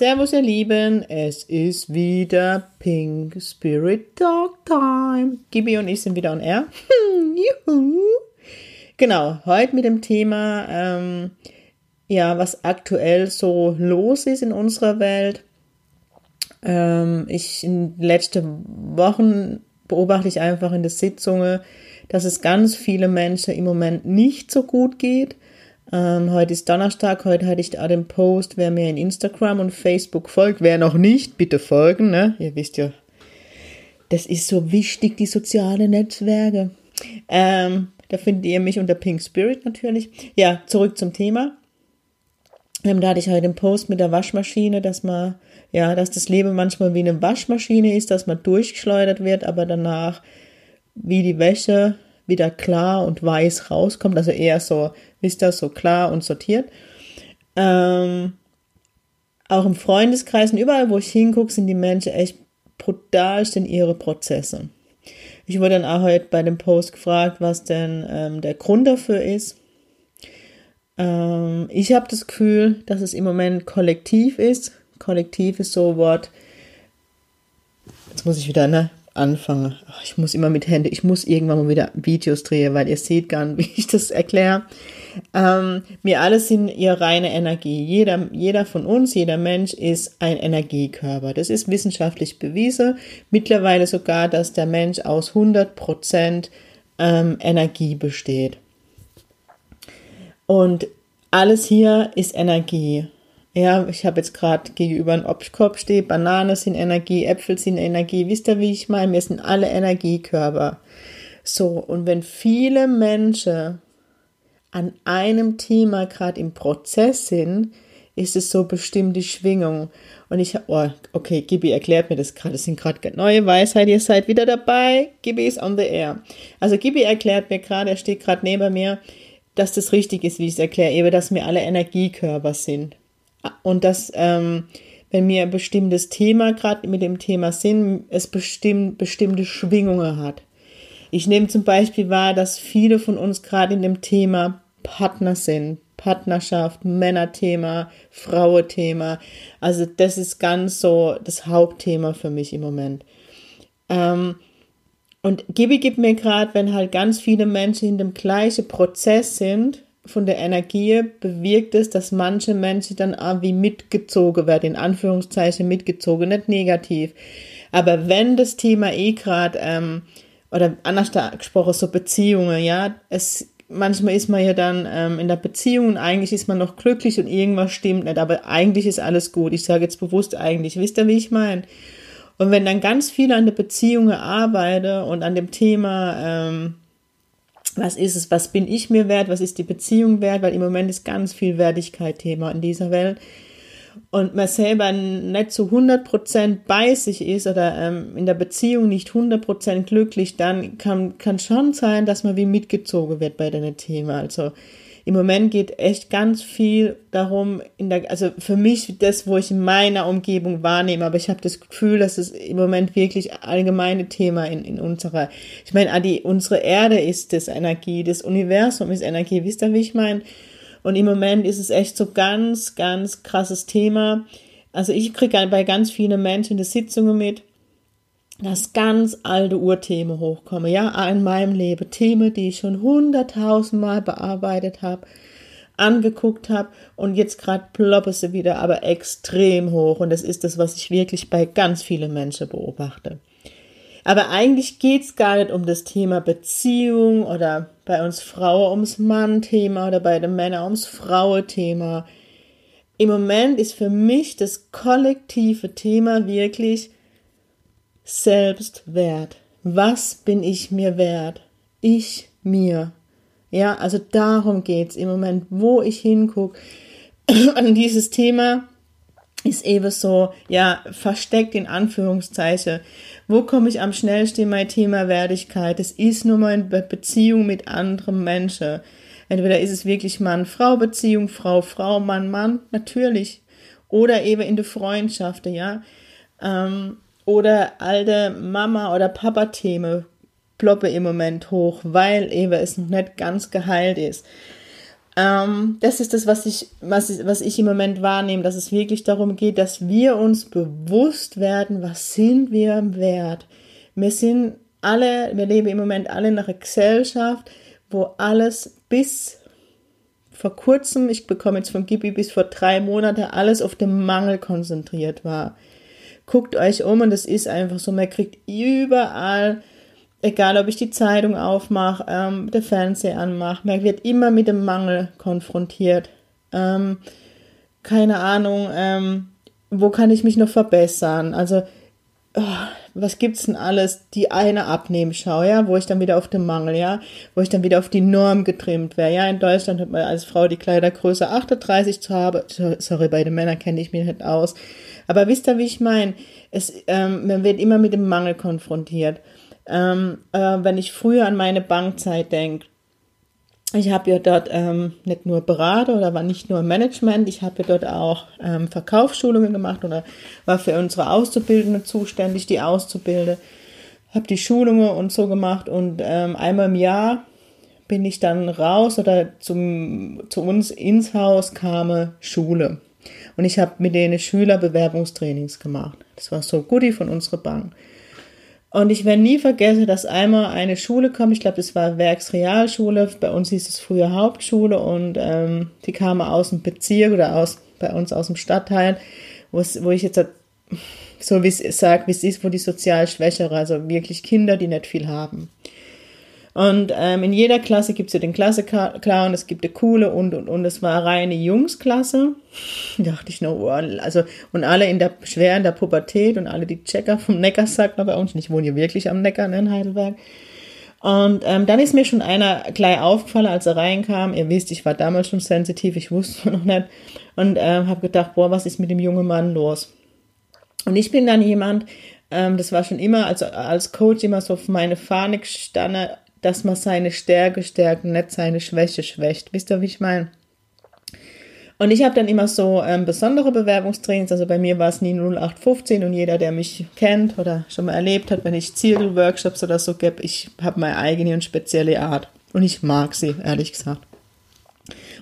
Servus ihr Lieben, es ist wieder Pink Spirit Talk Time. Gibi und ich sind wieder on air. Juhu. Genau, heute mit dem Thema, ähm, ja, was aktuell so los ist in unserer Welt. Ähm, ich in letzten Wochen beobachte ich einfach in der Sitzungen, dass es ganz viele Menschen im Moment nicht so gut geht. Ähm, heute ist Donnerstag, heute hatte ich da den Post, wer mir in Instagram und Facebook folgt, wer noch nicht, bitte folgen, ne? Ihr wisst ja, das ist so wichtig, die sozialen Netzwerke. Ähm, da findet ihr mich unter Pink Spirit natürlich. Ja, zurück zum Thema. Ähm, da hatte ich heute den Post mit der Waschmaschine, dass man, ja, dass das Leben manchmal wie eine Waschmaschine ist, dass man durchgeschleudert wird, aber danach wie die Wäsche wieder klar und weiß rauskommt, also eher so, wisst ihr, so klar und sortiert. Ähm, auch im Freundeskreis und überall, wo ich hingucke, sind die Menschen echt brutal in ihre Prozesse. Ich wurde dann auch heute bei dem Post gefragt, was denn ähm, der Grund dafür ist. Ähm, ich habe das Gefühl, dass es im Moment kollektiv ist. Kollektiv ist so ein Wort. Jetzt muss ich wieder, ne? Anfange. Ich muss immer mit Hände, ich muss irgendwann mal wieder Videos drehen, weil ihr seht gar nicht, wie ich das erkläre. Ähm, wir alle sind ihr reine Energie. Jeder, jeder von uns, jeder Mensch ist ein Energiekörper. Das ist wissenschaftlich bewiesen. Mittlerweile sogar, dass der Mensch aus 100 Prozent ähm, Energie besteht. Und alles hier ist Energie. Ja, ich habe jetzt gerade gegenüber einem Obstkorb stehe, Bananen sind Energie, Äpfel sind Energie. Wisst ihr, wie ich meine? Wir sind alle Energiekörper. So, und wenn viele Menschen an einem Thema gerade im Prozess sind, ist es so bestimmt die Schwingung. Und ich, oh, okay, Gibi erklärt mir das gerade. Das sind gerade neue Weisheit. Ihr seid wieder dabei. Gibi ist on the air. Also Gibi erklärt mir gerade, er steht gerade neben mir, dass das richtig ist, wie ich es erkläre, eben, dass wir alle Energiekörper sind. Und dass, ähm, wenn mir ein bestimmtes Thema, gerade mit dem Thema Sinn, es bestimmt, bestimmte Schwingungen hat. Ich nehme zum Beispiel wahr, dass viele von uns gerade in dem Thema Partner sind. Partnerschaft, Männerthema, Frauenthema. Also das ist ganz so das Hauptthema für mich im Moment. Ähm, und Gibi gibt mir gerade, wenn halt ganz viele Menschen in dem gleichen Prozess sind, von der Energie bewirkt es, dass manche Menschen dann auch wie mitgezogen werden, in Anführungszeichen mitgezogen, nicht negativ. Aber wenn das Thema eh gerade, ähm, oder anders gesprochen, so Beziehungen, ja, es, manchmal ist man ja dann ähm, in der Beziehung und eigentlich ist man noch glücklich und irgendwas stimmt nicht, aber eigentlich ist alles gut. Ich sage jetzt bewusst eigentlich, wisst ihr, wie ich meine? Und wenn dann ganz viele an der Beziehung arbeiten und an dem Thema, ähm, was ist es, was bin ich mir wert, was ist die Beziehung wert, weil im Moment ist ganz viel Wertigkeit Thema in dieser Welt. Und man selber nicht zu 100% bei sich ist oder ähm, in der Beziehung nicht 100% glücklich, dann kann, kann schon sein, dass man wie mitgezogen wird bei dem Thema. Also im Moment geht echt ganz viel darum, in der, also für mich das, wo ich in meiner Umgebung wahrnehme, aber ich habe das Gefühl, dass es im Moment wirklich allgemeine Thema in, in unserer, ich meine, Adi, unsere Erde ist das Energie, das Universum ist Energie, wisst ihr, wie ich meine? Und im Moment ist es echt so ganz, ganz krasses Thema. Also ich kriege bei ganz vielen Menschen die Sitzungen mit, dass ganz alte Urthemen hochkommen. Ja, in meinem Leben Themen, die ich schon hunderttausendmal bearbeitet habe, angeguckt habe und jetzt gerade ploppe sie wieder, aber extrem hoch. Und das ist das, was ich wirklich bei ganz vielen Menschen beobachte. Aber eigentlich geht's gar nicht um das Thema Beziehung oder bei uns Frauen ums Mann-Thema oder bei den Männern ums Frauenthema. Im Moment ist für mich das kollektive Thema wirklich, Selbstwert. Was bin ich mir wert? Ich mir. Ja, also darum geht's im Moment, wo ich hingucke an dieses Thema. ist eben so, ja, versteckt in Anführungszeichen. Wo komme ich am schnellsten in mein Thema Wertigkeit? Es ist nur in Beziehung mit anderen Menschen. Entweder ist es wirklich Mann-Frau-Beziehung, Frau-Frau, Mann-Mann, natürlich. Oder eben in der Freundschaft, ja. Ähm, oder alte Mama- oder Papa-Themen ploppe im Moment hoch, weil eben es noch nicht ganz geheilt ist. Ähm, das ist das, was ich, was, ich, was ich im Moment wahrnehme, dass es wirklich darum geht, dass wir uns bewusst werden, was sind wir wert. Wir sind alle, wir leben im Moment alle in einer Gesellschaft, wo alles bis vor kurzem, ich bekomme jetzt vom Gibi bis vor drei Monate, alles auf den Mangel konzentriert war. Guckt euch um und es ist einfach so, man kriegt überall egal ob ich die Zeitung aufmache, ähm, der Fernseher anmache, man wird immer mit dem Mangel konfrontiert. Ähm, keine Ahnung, ähm, wo kann ich mich noch verbessern? Also, oh, was gibt's denn alles? Die eine Abnehmschau, ja, wo ich dann wieder auf den Mangel, ja, wo ich dann wieder auf die Norm getrimmt wäre. Ja, in Deutschland hat man als Frau die Kleidergröße 38 zu haben. Sorry, bei den Männern kenne ich mich nicht aus. Aber wisst ihr, wie ich meine? Es, ähm, man wird immer mit dem Mangel konfrontiert. Ähm, äh, wenn ich früher an meine Bankzeit denke, ich habe ja dort ähm, nicht nur Berater oder war nicht nur Management, ich habe ja dort auch ähm, Verkaufsschulungen gemacht oder war für unsere Auszubildende zuständig, die Auszubilde, habe die Schulungen und so gemacht und ähm, einmal im Jahr bin ich dann raus oder zum, zu uns ins Haus kam Schule. Und ich habe mit denen Schülerbewerbungstrainings gemacht. Das war so Goodie von unserer Bank. Und ich werde nie vergessen, dass einmal eine Schule kam, ich glaube, das war Werksrealschule, bei uns hieß es früher Hauptschule und ähm, die kam aus dem Bezirk oder aus bei uns aus dem Stadtteil, wo ich jetzt so wie es sagt, wie es ist, wo die sozial Schwächere, also wirklich Kinder, die nicht viel haben. Und ähm, in jeder Klasse gibt es ja den Klasse-Clown, es gibt eine coole und und und. Es war reine Jungsklasse. dachte ich noch, oh, also, und alle in der, schwer in der Pubertät und alle die Checker vom Neckar, sagt man bei uns. Ich wohne hier wirklich am Neckar ne, in Heidelberg. Und ähm, dann ist mir schon einer gleich aufgefallen, als er reinkam. Ihr wisst, ich war damals schon sensitiv, ich wusste noch nicht. Und ähm, habe gedacht, boah, was ist mit dem jungen Mann los? Und ich bin dann jemand, ähm, das war schon immer, also als Coach immer so auf meine Fahne gestanden, dass man seine Stärke stärkt und nicht seine Schwäche schwächt. Wisst ihr, wie ich meine? Und ich habe dann immer so ähm, besondere Bewerbungstrainings, also bei mir war es nie 0815 und jeder, der mich kennt oder schon mal erlebt hat, wenn ich Zielworkshops oder so gebe, ich habe meine eigene und spezielle Art und ich mag sie, ehrlich gesagt.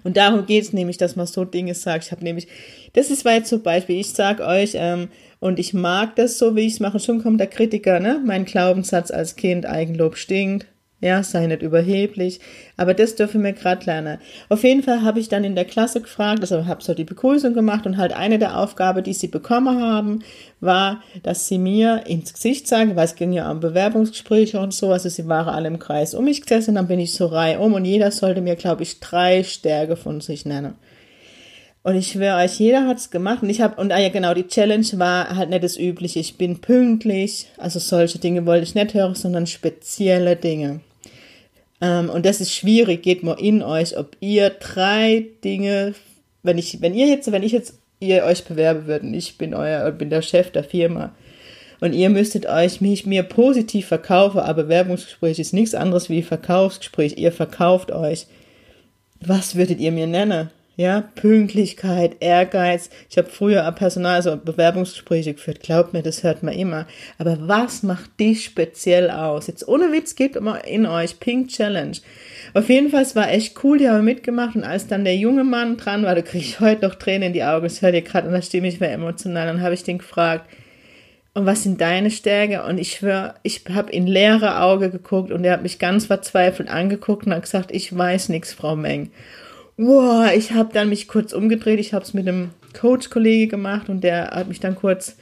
Und darum geht es nämlich, dass man so Dinge sagt. Ich habe nämlich, das ist weit zum Beispiel, ich sage euch, ähm, und ich mag das so, wie ich es mache. Schon kommt der Kritiker, ne? Mein Glaubenssatz als Kind, Eigenlob stinkt. Ja, sei nicht überheblich. Aber das dürfen wir gerade lernen. Auf jeden Fall habe ich dann in der Klasse gefragt, also habe so die Begrüßung gemacht und halt eine der Aufgaben, die sie bekommen haben, war, dass sie mir ins Gesicht sagen, weil es ging ja um Bewerbungsgespräche und so, also sie waren alle im Kreis um mich gesessen, dann bin ich so reihum und jeder sollte mir, glaube ich, drei Stärke von sich nennen. Und ich schwöre euch, jeder hat's gemacht. Und ich habe, und ah ja genau, die Challenge war halt nicht das Übliche. Ich bin pünktlich. Also solche Dinge wollte ich nicht hören, sondern spezielle Dinge. Ähm, und das ist schwierig, geht mal in euch, ob ihr drei Dinge, wenn ich, wenn ihr jetzt, wenn ich jetzt ihr euch bewerben würden, ich bin euer, bin der Chef der Firma und ihr müsstet euch mich mir positiv verkaufen, aber Bewerbungsgespräch ist nichts anderes wie Verkaufsgespräch. Ihr verkauft euch. Was würdet ihr mir nennen? Ja, Pünktlichkeit, Ehrgeiz. Ich habe früher Personal, also Bewerbungsgespräche geführt. Glaubt mir, das hört man immer. Aber was macht dich speziell aus? Jetzt ohne Witz geht immer in euch Pink Challenge. Auf jeden Fall, es war echt cool, die haben mitgemacht und als dann der junge Mann dran war, da kriege ich heute noch Tränen in die Augen, das hört ihr gerade und da stimme ich mir emotional. Dann habe ich den gefragt, und was sind deine Stärke? Und ich schwöre, ich habe in leere Auge geguckt und er hat mich ganz verzweifelt angeguckt und hat gesagt, ich weiß nichts, Frau Meng. Wow, ich habe dann mich kurz umgedreht. Ich habe es mit einem Coach-Kollege gemacht und der hat mich dann kurz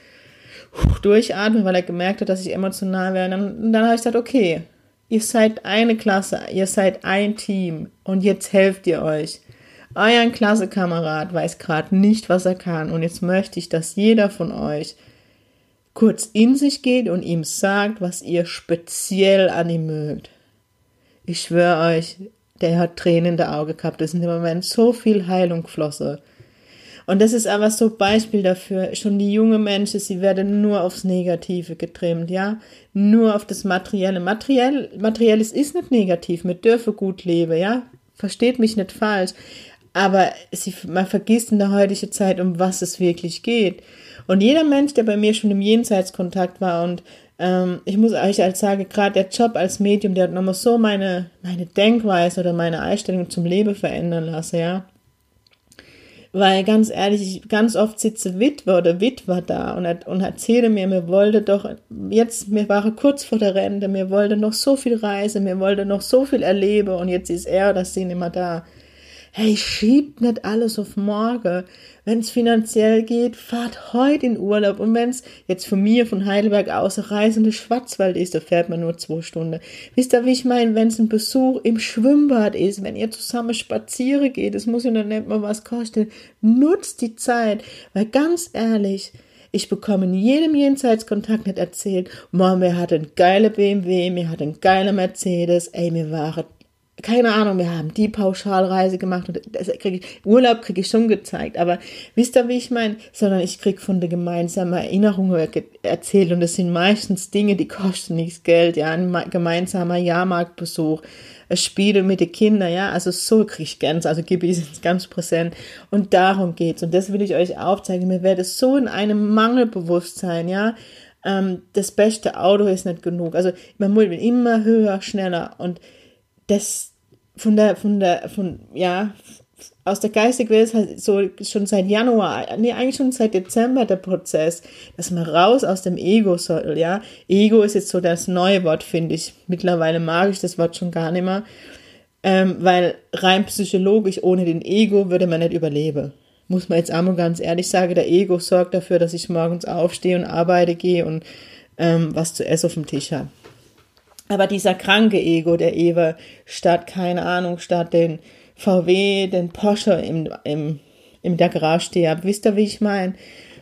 durchatmen, weil er gemerkt hat, dass ich emotional wäre. Und dann, dann habe ich gesagt, okay, ihr seid eine Klasse, ihr seid ein Team und jetzt helft ihr euch. Euer Klassekamerad weiß gerade nicht, was er kann und jetzt möchte ich, dass jeder von euch kurz in sich geht und ihm sagt, was ihr speziell an ihm mögt. Ich schwöre euch, der hat Tränen in der Auge gehabt. Ist im Moment so viel Heilung geflossen. Und das ist aber so Beispiel dafür. Schon die junge Menschen, sie werden nur aufs Negative getrimmt, ja. Nur auf das Materielle. Materiell, Materielles ist nicht negativ. Wir dürfen gut leben, ja. Versteht mich nicht falsch. Aber sie, man vergisst in der heutigen Zeit, um was es wirklich geht. Und jeder Mensch, der bei mir schon im Jenseitskontakt war und ähm, ich muss euch als sagen, gerade der Job als Medium, der hat nochmal so meine, meine Denkweise oder meine Einstellung zum Leben verändern lassen, ja. Weil ganz ehrlich, ich ganz oft sitze Witwe oder Witwer da und, und erzähle mir, mir wollte doch jetzt, mir war kurz vor der Rente, mir wollte noch so viel reisen, mir wollte noch so viel erleben und jetzt ist er oder sie nicht mehr da hey, schiebt nicht alles auf morgen. Wenn es finanziell geht, fahrt heute in Urlaub. Und wenn es jetzt von mir, von Heidelberg aus, reisende Schwarzwald ist, da fährt man nur zwei Stunden. Wisst ihr, wie ich meine, wenn es ein Besuch im Schwimmbad ist, wenn ihr zusammen spazieren geht, das muss ja dann nicht mal was kosten, nutzt die Zeit. Weil ganz ehrlich, ich bekomme in jedem Jenseitskontakt nicht erzählt, Mann, mir hat ein geiler BMW, mir hat ein geiler Mercedes, ey, mir waren keine Ahnung, wir haben die Pauschalreise gemacht und das krieg ich, Urlaub kriege ich schon gezeigt, aber wisst ihr, wie ich meine? Sondern ich krieg von der gemeinsamen Erinnerung erzählt und das sind meistens Dinge, die kosten nichts Geld, ja, ein gemeinsamer Jahrmarktbesuch, Spiele mit den Kindern, ja, also so kriege ich ganz, also gebe ich es ganz präsent und darum geht's und das will ich euch aufzeigen, mir werde so in einem Mangelbewusstsein, ja, ähm, das beste Auto ist nicht genug, also man will immer höher, schneller und das von der, von der, von, ja, aus der geistigen Welt halt so schon seit Januar, nee, eigentlich schon seit Dezember der Prozess, dass man raus aus dem Ego soll, ja. Ego ist jetzt so das neue Wort, finde ich. Mittlerweile mag ich das Wort schon gar nicht mehr, ähm, weil rein psychologisch ohne den Ego würde man nicht überleben. Muss man jetzt einmal ganz ehrlich sagen, der Ego sorgt dafür, dass ich morgens aufstehe und arbeite gehe und ähm, was zu essen auf dem Tisch habe. Aber dieser kranke Ego der Ewe, statt, keine Ahnung, statt den VW, den Porsche im, im, in der Garage stehe, wisst ihr, wie ich meine?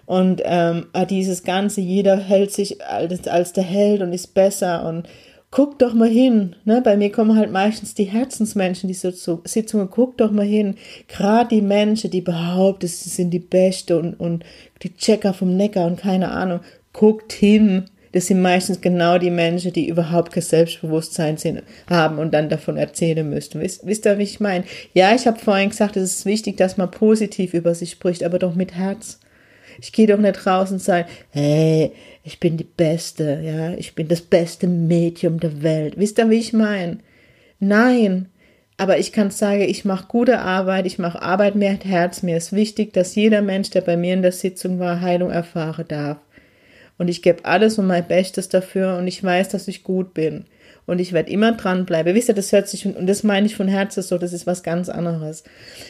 Und ähm, ah, dieses Ganze, jeder hält sich als, als der Held und ist besser und guck doch mal hin. Ne? Bei mir kommen halt meistens die Herzensmenschen, die so zu Sitzungen, guck doch mal hin. Gerade die Menschen, die behaupten, sie sind die Beste und, und die Checker vom Neckar und keine Ahnung, guckt hin das sind meistens genau die Menschen, die überhaupt kein Selbstbewusstsein sind, haben und dann davon erzählen müssten. Wisst, wisst ihr, wie ich meine? Ja, ich habe vorhin gesagt, es ist wichtig, dass man positiv über sich spricht, aber doch mit Herz. Ich gehe doch nicht raus und sage, hey, ich bin die Beste, ja, ich bin das beste Medium der Welt. Wisst ihr, wie ich meine? Nein, aber ich kann sagen, ich mache gute Arbeit, ich mache Arbeit mit Herz. Mir ist wichtig, dass jeder Mensch, der bei mir in der Sitzung war, Heilung erfahren darf. Und ich gebe alles und mein Bestes dafür und ich weiß, dass ich gut bin und ich werde immer dranbleiben. Wisst ihr, das hört sich, und das meine ich von Herzen so, das ist was ganz anderes.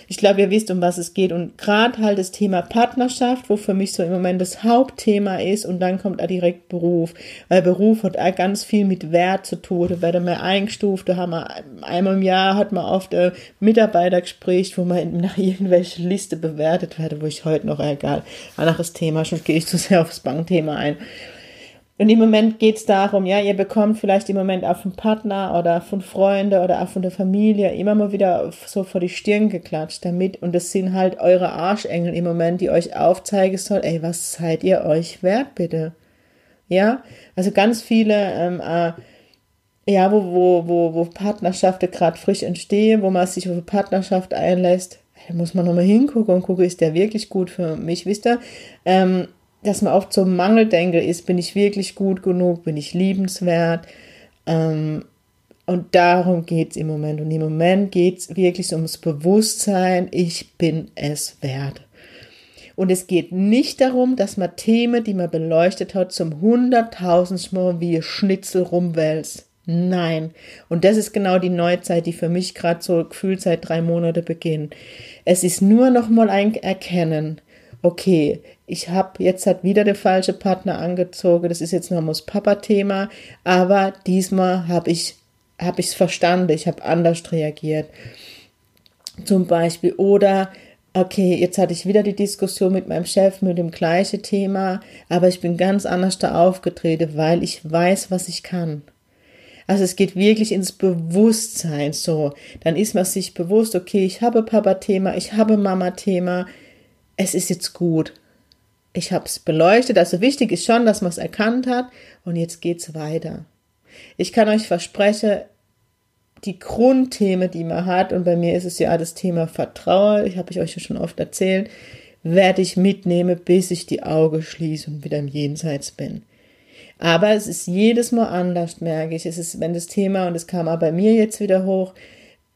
Ich glaube, ihr wisst, um was es geht. Und gerade halt das Thema Partnerschaft, wo für mich so im Moment das Hauptthema ist, und dann kommt auch direkt Beruf. Weil Beruf hat auch ganz viel mit Wert zu tun. Da werden wir eingestuft, da haben wir einmal im Jahr hat man oft ein Mitarbeitergespräch, wo man nach irgendwelche Liste bewertet werde, wo ich heute noch, egal, anderes Thema, schon gehe ich zu sehr aufs Bankthema ein. Und im Moment geht es darum, ja, ihr bekommt vielleicht im Moment auch vom Partner oder von Freunden oder auch von der Familie immer mal wieder so vor die Stirn geklatscht damit. Und das sind halt eure Arschengel im Moment, die euch aufzeigen soll, ey, was seid ihr euch wert, bitte? Ja, also ganz viele, ähm, äh, ja, wo, wo, wo, wo Partnerschaften gerade frisch entstehen, wo man sich auf Partnerschaft einlässt, da muss man nochmal hingucken und gucken, ist der wirklich gut für mich, wisst ihr? Ähm, dass man oft so Mangeldenker ist, bin ich wirklich gut genug, bin ich liebenswert. Ähm, und darum geht es im Moment. Und im Moment geht es wirklich ums Bewusstsein, ich bin es wert. Und es geht nicht darum, dass man Themen, die man beleuchtet hat, zum hunderttausendsten wie Schnitzel rumwälzt. Nein. Und das ist genau die Neuzeit, die für mich gerade so gefühlt seit drei Monate beginnt. Es ist nur noch mal ein Erkennen okay, ich habe jetzt hat wieder der falsche Partner angezogen, das ist jetzt noch das Papa-Thema, aber diesmal habe ich habe ich es verstanden, ich habe anders reagiert. Zum Beispiel oder okay, jetzt hatte ich wieder die Diskussion mit meinem Chef mit dem gleichen Thema, aber ich bin ganz anders da aufgetreten, weil ich weiß, was ich kann. Also es geht wirklich ins Bewusstsein so. Dann ist man sich bewusst, okay, ich habe Papa-Thema, ich habe Mama-Thema, es ist jetzt gut. Ich habe es beleuchtet. Also wichtig ist schon, dass man es erkannt hat und jetzt geht's weiter. Ich kann euch versprechen, die Grundthemen, die man hat, und bei mir ist es ja das Thema Vertrauen, ich habe ich euch ja schon oft erzählt, werde ich mitnehmen, bis ich die Augen schließe und wieder im Jenseits bin. Aber es ist jedes Mal anders, merke ich. Es ist, wenn das Thema, und es kam auch bei mir jetzt wieder hoch,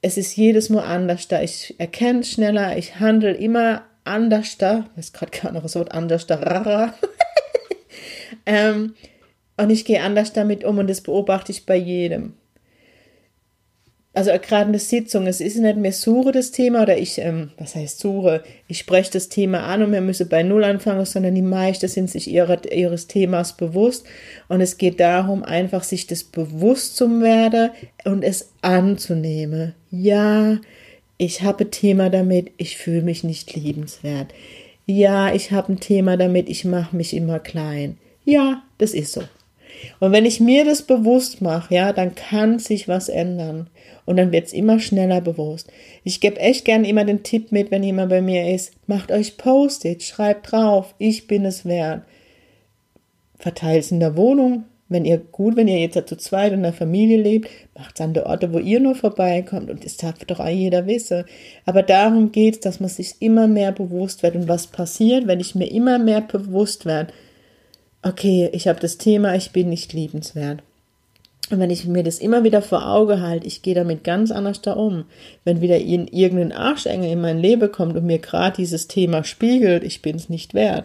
es ist jedes Mal anders da. Ich erkenne schneller, ich handle immer anders da. Ich weiß gerade gar noch das Wort anders da. ähm, und ich gehe anders damit um und das beobachte ich bei jedem also gerade eine Sitzung, es ist nicht mehr suche das Thema oder ich, ähm, was heißt suche, ich spreche das Thema an und wir müssen bei Null anfangen, sondern die meisten sind sich ihrer, ihres Themas bewusst und es geht darum, einfach sich das bewusst zu werden und es anzunehmen. Ja, ich habe ein Thema damit, ich fühle mich nicht liebenswert. Ja, ich habe ein Thema damit, ich mache mich immer klein. Ja, das ist so. Und wenn ich mir das bewusst mache, ja, dann kann sich was ändern. Und dann wird es immer schneller bewusst. Ich gebe echt gern immer den Tipp mit, wenn jemand bei mir ist, macht euch Post-it, schreibt drauf, ich bin es wert. Verteilt es in der Wohnung. Wenn ihr gut, wenn ihr jetzt zu zweit in der Familie lebt, macht es an der Orte, wo ihr nur vorbeikommt. Und das darf doch jeder wissen. Aber darum geht es, dass man sich immer mehr bewusst wird. Und was passiert, wenn ich mir immer mehr bewusst werde, okay, ich habe das Thema, ich bin nicht liebenswert. Und wenn ich mir das immer wieder vor Auge halte, ich gehe damit ganz anders da um. Wenn wieder in irgendein Arschengel in mein Leben kommt und mir gerade dieses Thema spiegelt, ich bin es nicht wert.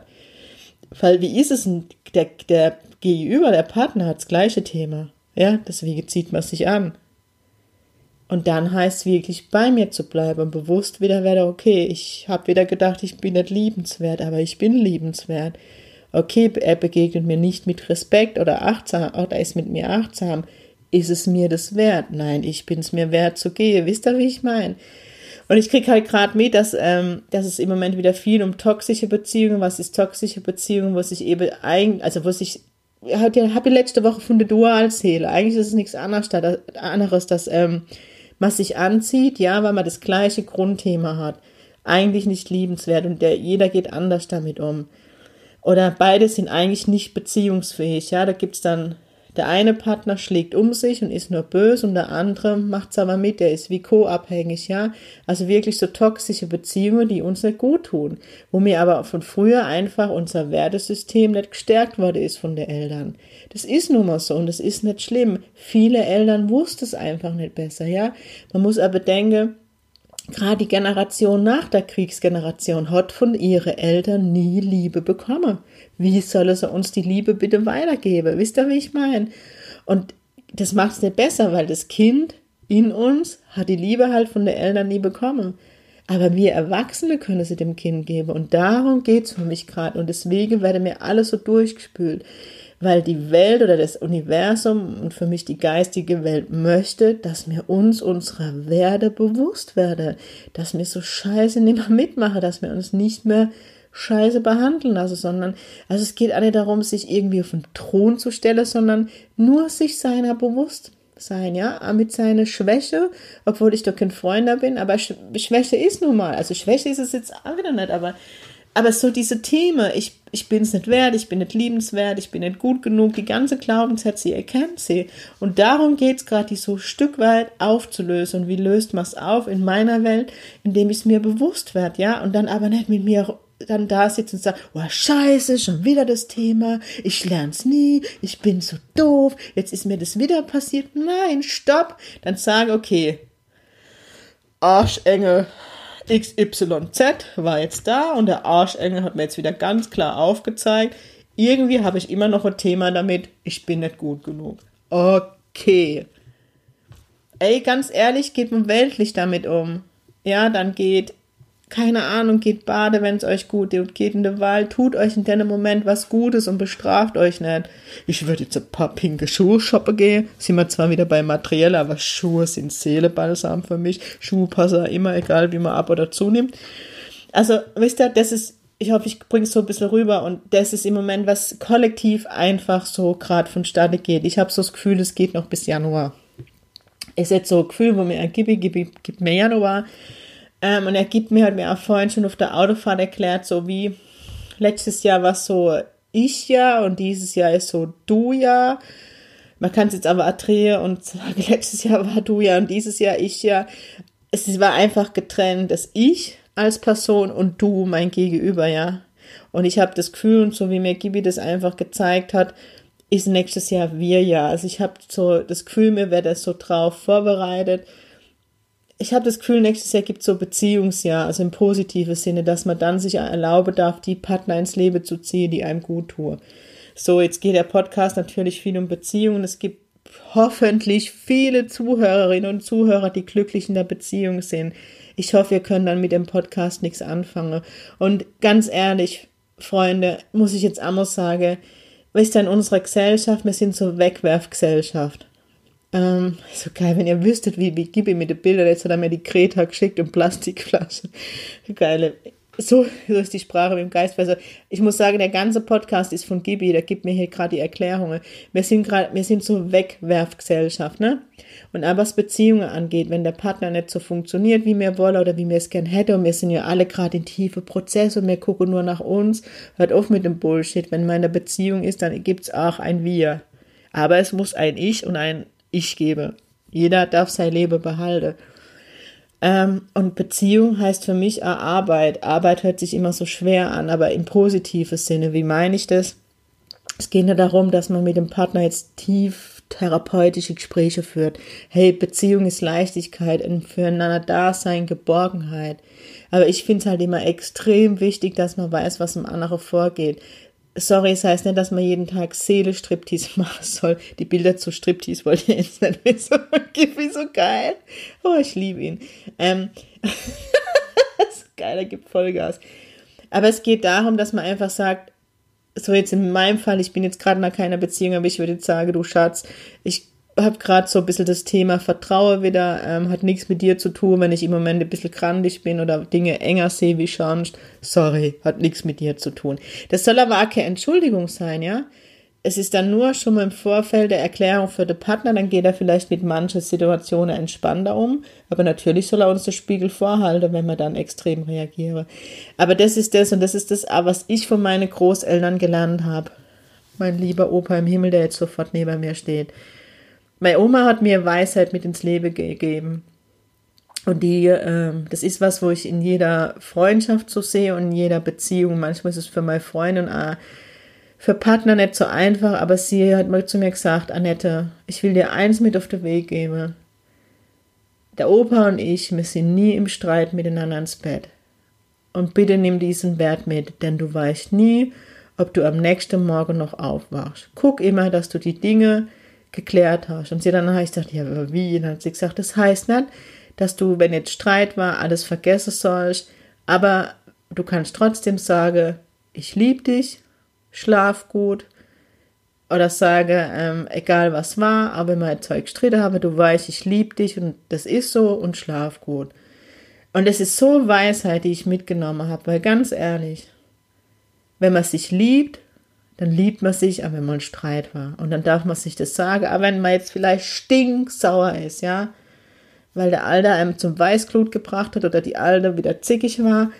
Weil wie ist es denn, der, der Gegenüber, der Partner hat das gleiche Thema. Ja, deswegen zieht man sich an. Und dann heißt es wirklich bei mir zu bleiben und bewusst wieder werde, okay, ich habe wieder gedacht, ich bin nicht liebenswert, aber ich bin liebenswert okay, er begegnet mir nicht mit Respekt oder achtsam, oder ist mit mir achtsam, ist es mir das wert? Nein, ich bin es mir wert zu gehen. Wisst ihr, wie ich meine? Und ich kriege halt gerade mit, dass, ähm, dass es im Moment wieder viel um toxische Beziehungen, was ist toxische Beziehungen, wo sich eben eigentlich, also wo sich, hab ja, hab ich letzte Woche von der Dualseele, eigentlich ist es nichts anderes, dass ähm, man sich anzieht, ja, weil man das gleiche Grundthema hat. Eigentlich nicht liebenswert und der, jeder geht anders damit um. Oder beide sind eigentlich nicht beziehungsfähig. Ja, da gibt's dann, der eine Partner schlägt um sich und ist nur böse und der andere macht's aber mit, der ist wie co-abhängig, ja. Also wirklich so toxische Beziehungen, die uns nicht gut tun. Wo mir aber von früher einfach unser Wertesystem nicht gestärkt worden ist von den Eltern. Das ist nun mal so und das ist nicht schlimm. Viele Eltern wussten es einfach nicht besser, ja. Man muss aber denken, gerade die Generation nach der Kriegsgeneration hat von ihren Eltern nie Liebe bekommen. Wie soll sie uns die Liebe bitte weitergeben? Wisst ihr, wie ich meine? Und das macht es nicht besser, weil das Kind in uns hat die Liebe halt von den Eltern nie bekommen. Aber wir Erwachsene können sie dem Kind geben. Und darum geht's für mich gerade. Und deswegen werde mir alles so durchgespült weil die Welt oder das Universum und für mich die geistige Welt möchte, dass wir uns unserer Werde bewusst werden, dass wir so scheiße nicht mehr mitmachen, dass wir uns nicht mehr scheiße behandeln lassen, sondern, also es geht nicht darum, sich irgendwie auf den Thron zu stellen, sondern nur sich seiner bewusst sein, ja, mit seiner Schwäche, obwohl ich doch kein Freund bin, aber Schwäche ist nun mal, also Schwäche ist es jetzt auch wieder nicht, aber aber so diese Themen, ich, ich bin es nicht wert, ich bin nicht liebenswert, ich bin nicht gut genug, die ganze Glaubenssätze, ihr kennt sie. Und darum geht es gerade, die so Stück weit aufzulösen. Und wie löst man es auf in meiner Welt? Indem ich es mir bewusst werde, ja? Und dann aber nicht mit mir dann da sitzt und sagt, oh scheiße, schon wieder das Thema, ich lern's nie, ich bin so doof, jetzt ist mir das wieder passiert. Nein, stopp. Dann sage, okay, Arschengel, XYZ war jetzt da und der Arschengel hat mir jetzt wieder ganz klar aufgezeigt, irgendwie habe ich immer noch ein Thema damit, ich bin nicht gut genug. Okay. Ey, ganz ehrlich, geht man weltlich damit um. Ja, dann geht keine Ahnung, geht bade, wenn es euch gut tut, geht in den Wald, tut euch in dem Moment was Gutes und bestraft euch nicht. Ich würde jetzt ein paar pinke Schuhe shoppen gehen, sind wir zwar wieder bei materiell, aber Schuhe sind Seelebalsam für mich. Schuhe passen immer, egal wie man ab oder zunimmt. Also, wisst ihr, das ist, ich hoffe, ich bringe es so ein bisschen rüber und das ist im Moment, was kollektiv einfach so gerade vonstatten geht. Ich habe so das Gefühl, es geht noch bis Januar. Es ist jetzt so ein Gefühl, wo mir, gib, gib, gib mir Januar, Ähm, und er gibt mir, hat mir auch vorhin schon auf der Autofahrt erklärt, so wie letztes Jahr war so ich ja und dieses Jahr ist so du ja. Man kann es jetzt aber drehen und sagen, letztes Jahr war du ja und dieses Jahr ich ja. Es war einfach getrennt, das Ich als Person und du, mein Gegenüber, ja. Und ich habe das Gefühl, und so wie mir Gibi das einfach gezeigt hat, ist nächstes Jahr wir ja. Also ich habe so das Gefühl, mir wäre das so drauf vorbereitet. Ich habe das Gefühl, nächstes Jahr gibt es so Beziehungsjahr, also im positiven Sinne, dass man dann sich erlauben darf, die Partner ins Leben zu ziehen, die einem gut tun. So, jetzt geht der Podcast natürlich viel um Beziehungen. Es gibt hoffentlich viele Zuhörerinnen und Zuhörer, die glücklich in der Beziehung sind. Ich hoffe, wir können dann mit dem Podcast nichts anfangen. Und ganz ehrlich, Freunde, muss ich jetzt einmal sagen, wisst ihr, in unserer Gesellschaft, wir sind so Wegwerfgesellschaft. Ähm, so geil, wenn ihr wüsstet, wie, wie gib ich mir die jetzt hat er mir die Kreta geschickt und Plastikflaschen. Geile so, so ist die Sprache mit dem Geist besser. Ich muss sagen, der ganze Podcast ist von Gibi, der gibt mir hier gerade die Erklärungen. Wir sind gerade, wir sind so Wegwerfgesellschaft, ne? Und auch was Beziehungen angeht, wenn der Partner nicht so funktioniert, wie wir wollen oder wie wir es gern hätten, und wir sind ja alle gerade in tiefe Prozesse und wir gucken nur nach uns, hört auf mit dem Bullshit. Wenn man in der Beziehung ist, dann gibt's auch ein Wir. Aber es muss ein Ich und ein Ich geben. Jeder darf sein Leben behalten. Ähm, und Beziehung heißt für mich Arbeit. Arbeit hört sich immer so schwer an, aber im positiven Sinne. Wie meine ich das? Es geht nur darum, dass man mit dem Partner jetzt tief therapeutische Gespräche führt. Hey, Beziehung ist Leichtigkeit, ein füreinander Dasein, Geborgenheit. Aber ich finde es halt immer extrem wichtig, dass man weiß, was im anderen vorgeht sorry, es heißt nicht, dass man jeden Tag Seele-Striptease machen soll. Die Bilder zu Striptease wollte ich jetzt nicht wissen. Wie so geil. Oh, ich liebe ihn. Ähm, so geil, er gibt Vollgas. Aber es geht darum, dass man einfach sagt, so jetzt in meinem Fall, ich bin jetzt gerade nach keiner Beziehung, aber ich würde jetzt sagen, du Schatz, ich habe gerade so ein bisschen das Thema Vertrauen wieder, ähm, hat nichts mit dir zu tun, wenn ich im Moment ein bisschen krantig bin oder Dinge enger sehe wie sonst. Sorry, hat nichts mit dir zu tun. Das soll aber auch keine Entschuldigung sein, ja. Es ist dann nur schon mal im Vorfeld der Erklärung für den Partner, dann geht er vielleicht mit manchen Situationen entspannter um. Aber natürlich soll er uns den Spiegel vorhalten, wenn wir dann extrem reagieren. Aber das ist das und das ist das, was ich von meinen Großeltern gelernt habe. Mein lieber Opa im Himmel, der jetzt sofort neben mir steht meine Oma hat mir Weisheit mit ins Leben gegeben. Und die, äh, das ist was, wo ich in jeder Freundschaft so sehe und in jeder Beziehung. Manchmal ist es für meine Freundin auch für Partner nicht so einfach, aber sie hat mal zu mir gesagt, Annette, ich will dir eins mit auf den Weg geben. Der Opa und ich, wir sind nie im Streit miteinander ins Bett. Und bitte nimm diesen Wert mit, denn du weißt nie, ob du am nächsten Morgen noch aufwachst. Guck immer, dass du die Dinge, geklärt hast. Und sie dann habe ich gesagt, ja, aber wie? Und dann hat sie gesagt, das heißt nicht, dass du, wenn jetzt Streit war, alles vergessen sollst, aber du kannst trotzdem sagen, ich liebe dich, schlaf gut, oder sage, ähm, egal was war, aber wenn wir Zeug gestritten haben, du weißt, ich liebe dich und das ist so und schlaf gut. Und es ist so Weisheit, die ich mitgenommen habe, weil ganz ehrlich, wenn man sich liebt, dann liebt man sich, aber wenn man Streit war. Und dann darf man sich das sagen, aber wenn man jetzt vielleicht stinksauer ist, ja, weil der Alte einem zum Weißglut gebracht hat oder die Alte wieder zickig war,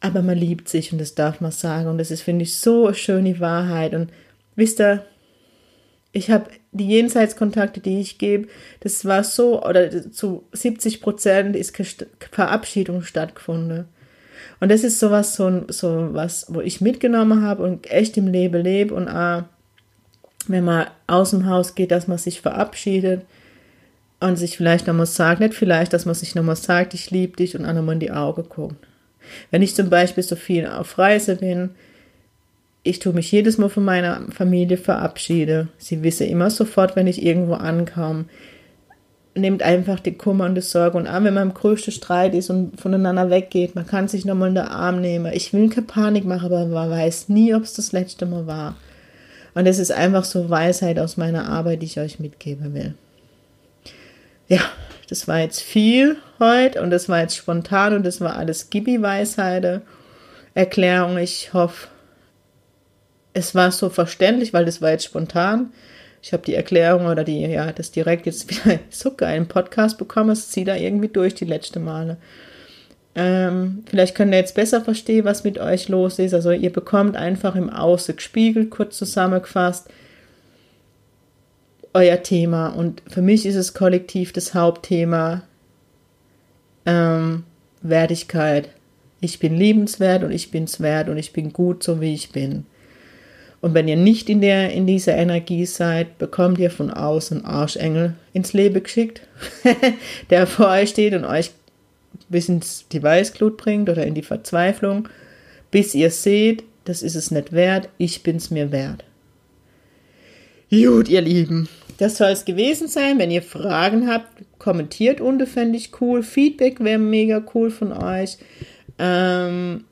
aber man liebt sich und das darf man sagen. Und das ist, finde ich, so eine schöne Wahrheit. Und wisst ihr, ich habe die Jenseitskontakte, die ich gebe, das war so, oder zu 70 Prozent ist Verabschiedung stattgefunden. Und das ist sowas, so, so was, wo ich mitgenommen habe und echt im Leben lebe und auch, wenn man aus dem Haus geht, dass man sich verabschiedet und sich vielleicht nochmal sagt, nicht vielleicht, dass man sich nochmal sagt, ich liebe dich und nochmal in die Augen guckt. Wenn ich zum Beispiel so viel auf Reise bin, ich tue mich jedes Mal von meiner Familie verabschiede. Sie wissen immer sofort, wenn ich irgendwo ankomme nehmt einfach die Kummer und die Sorge. Und auch wenn man im größten Streit ist und voneinander weggeht, man kann sich nochmal in den Arm nehmen. Ich will keine Panik machen, aber man weiß nie, ob es das letzte Mal war. Und es ist einfach so Weisheit aus meiner Arbeit, die ich euch mitgeben will. Ja, das war jetzt viel heute und das war jetzt spontan und das war alles Gibi-Weisheiten, Erklärung. Ich hoffe, es war so verständlich, weil das war jetzt spontan ich habe die Erklärung oder die, ja, das direkt jetzt wieder so geil im Podcast bekommen, es zieht da irgendwie durch die letzte Male. Ähm, vielleicht könnt ihr jetzt besser verstehen, was mit euch los ist. Also ihr bekommt einfach im Außen gespiegelt, kurz zusammengefasst, euer Thema. Und für mich ist es kollektiv das Hauptthema ähm, Wertigkeit. Ich bin liebenswert und ich bin's wert und ich bin gut, so wie ich bin. Und wenn ihr nicht in, der, in dieser Energie seid, bekommt ihr von außen Arschengel ins Leben geschickt, der vor euch steht und euch bis ins die Weißglut bringt oder in die Verzweiflung, bis ihr seht, das ist es nicht wert, ich bin's mir wert. Gut, ihr Lieben, das soll es gewesen sein. Wenn ihr Fragen habt, kommentiert unten, fände ich cool. Feedback wäre mega cool von euch. Ähm,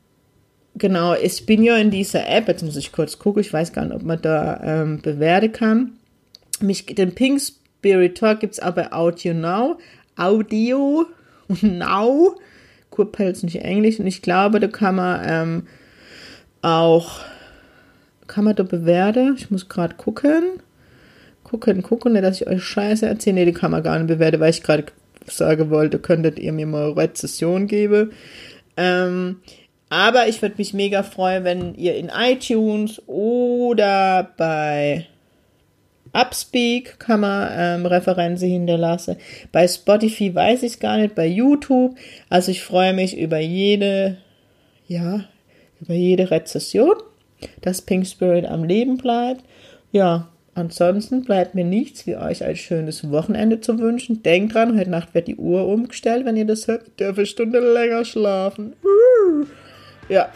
genau, ich bin ja in dieser App, jetzt muss ich kurz gucken, ich weiß gar nicht, ob man da ähm, bewerten kann. Mich, den Pink Spirit Talk gibt es aber Audio Now, Audio Now, Kurpelz nicht Englisch. Und ich glaube, da kann man ähm, auch, kann man da bewerten, ich muss gerade gucken, gucken, gucken, nicht, dass ich euch Scheiße erzähle, nee, die kann man gar nicht bewerten, weil ich gerade sagen wollte, könntet ihr mir mal Rezession geben. Ähm, aber ich würde mich mega freuen, wenn ihr in iTunes oder bei Upspeak kann man ähm, Referenzen hinterlassen. Bei Spotify weiß ich gar nicht, bei YouTube. Also ich freue mich über jede, ja, über jede Rezession, dass Pink Spirit am Leben bleibt. Ja, ansonsten bleibt mir nichts, wie euch ein schönes Wochenende zu wünschen. Denkt dran, heute Nacht wird die Uhr umgestellt, wenn ihr das hört. Eine Stunde länger schlafen. Ja,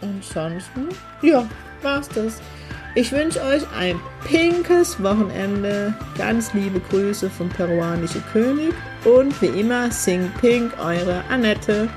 ansonsten, ja, war's das. Ich wünsche euch ein pinkes Wochenende. Ganz liebe Grüße vom peruanischen König. Und wie immer, sing pink, eure Annette.